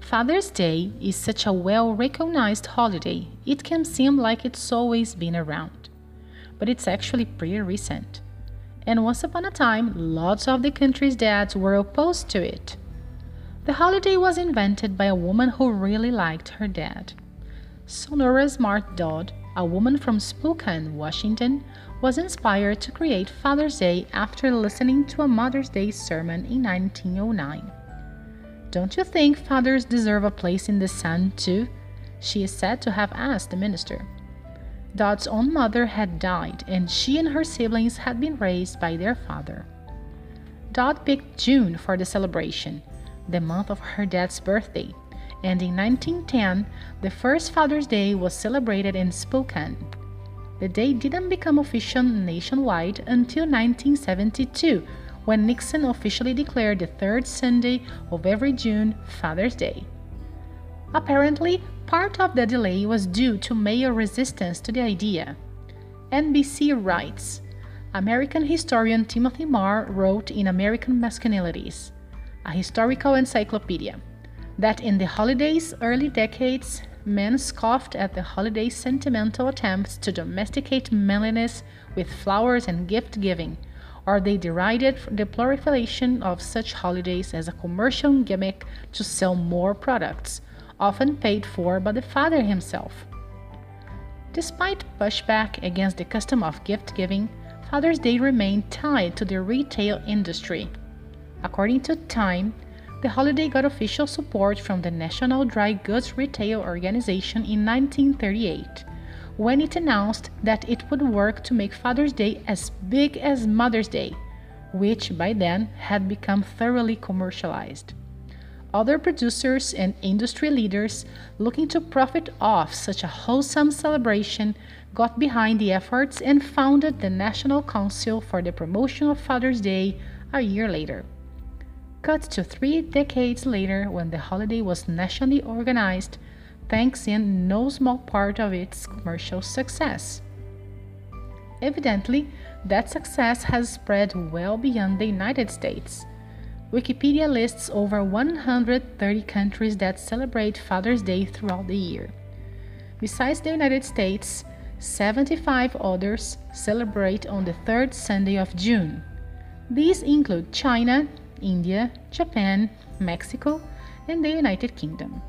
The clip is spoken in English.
Father's Day is such a well recognized holiday, it can seem like it's always been around. But it's actually pretty recent. And once upon a time, lots of the country's dads were opposed to it. The holiday was invented by a woman who really liked her dad. Sonora Smart Dodd, a woman from Spokane, Washington, was inspired to create Father's Day after listening to a Mother's Day sermon in 1909. Don't you think fathers deserve a place in the sun, too? She is said to have asked the minister. Dodd's own mother had died, and she and her siblings had been raised by their father. Dodd picked June for the celebration, the month of her dad's birthday, and in 1910, the first Father's Day was celebrated in Spokane. The day didn't become official nationwide until 1972 when Nixon officially declared the third Sunday of every June Father's Day. Apparently, part of the delay was due to male resistance to the idea. NBC writes American historian Timothy Marr wrote in American Masculinities, a historical encyclopedia, that in the holiday's early decades, men scoffed at the holiday's sentimental attempts to domesticate manliness with flowers and gift giving or they derided the proliferation of such holidays as a commercial gimmick to sell more products, often paid for by the father himself. Despite pushback against the custom of gift giving, Father's Day remained tied to the retail industry. According to Time, the holiday got official support from the National Dry Goods Retail Organization in 1938 when it announced that it would work to make Father's Day as big as Mother's Day, which by then had become thoroughly commercialized. Other producers and industry leaders looking to profit off such a wholesome celebration got behind the efforts and founded the National Council for the Promotion of Father's Day a year later. Cut to three decades later, when the holiday was nationally organized, thanks in no small part of its commercial success. Evidently, that success has spread well beyond the United States. Wikipedia lists over 130 countries that celebrate Father's Day throughout the year. Besides the United States, 75 others celebrate on the third Sunday of June. These include China, India, Japan, Mexico, and the United Kingdom.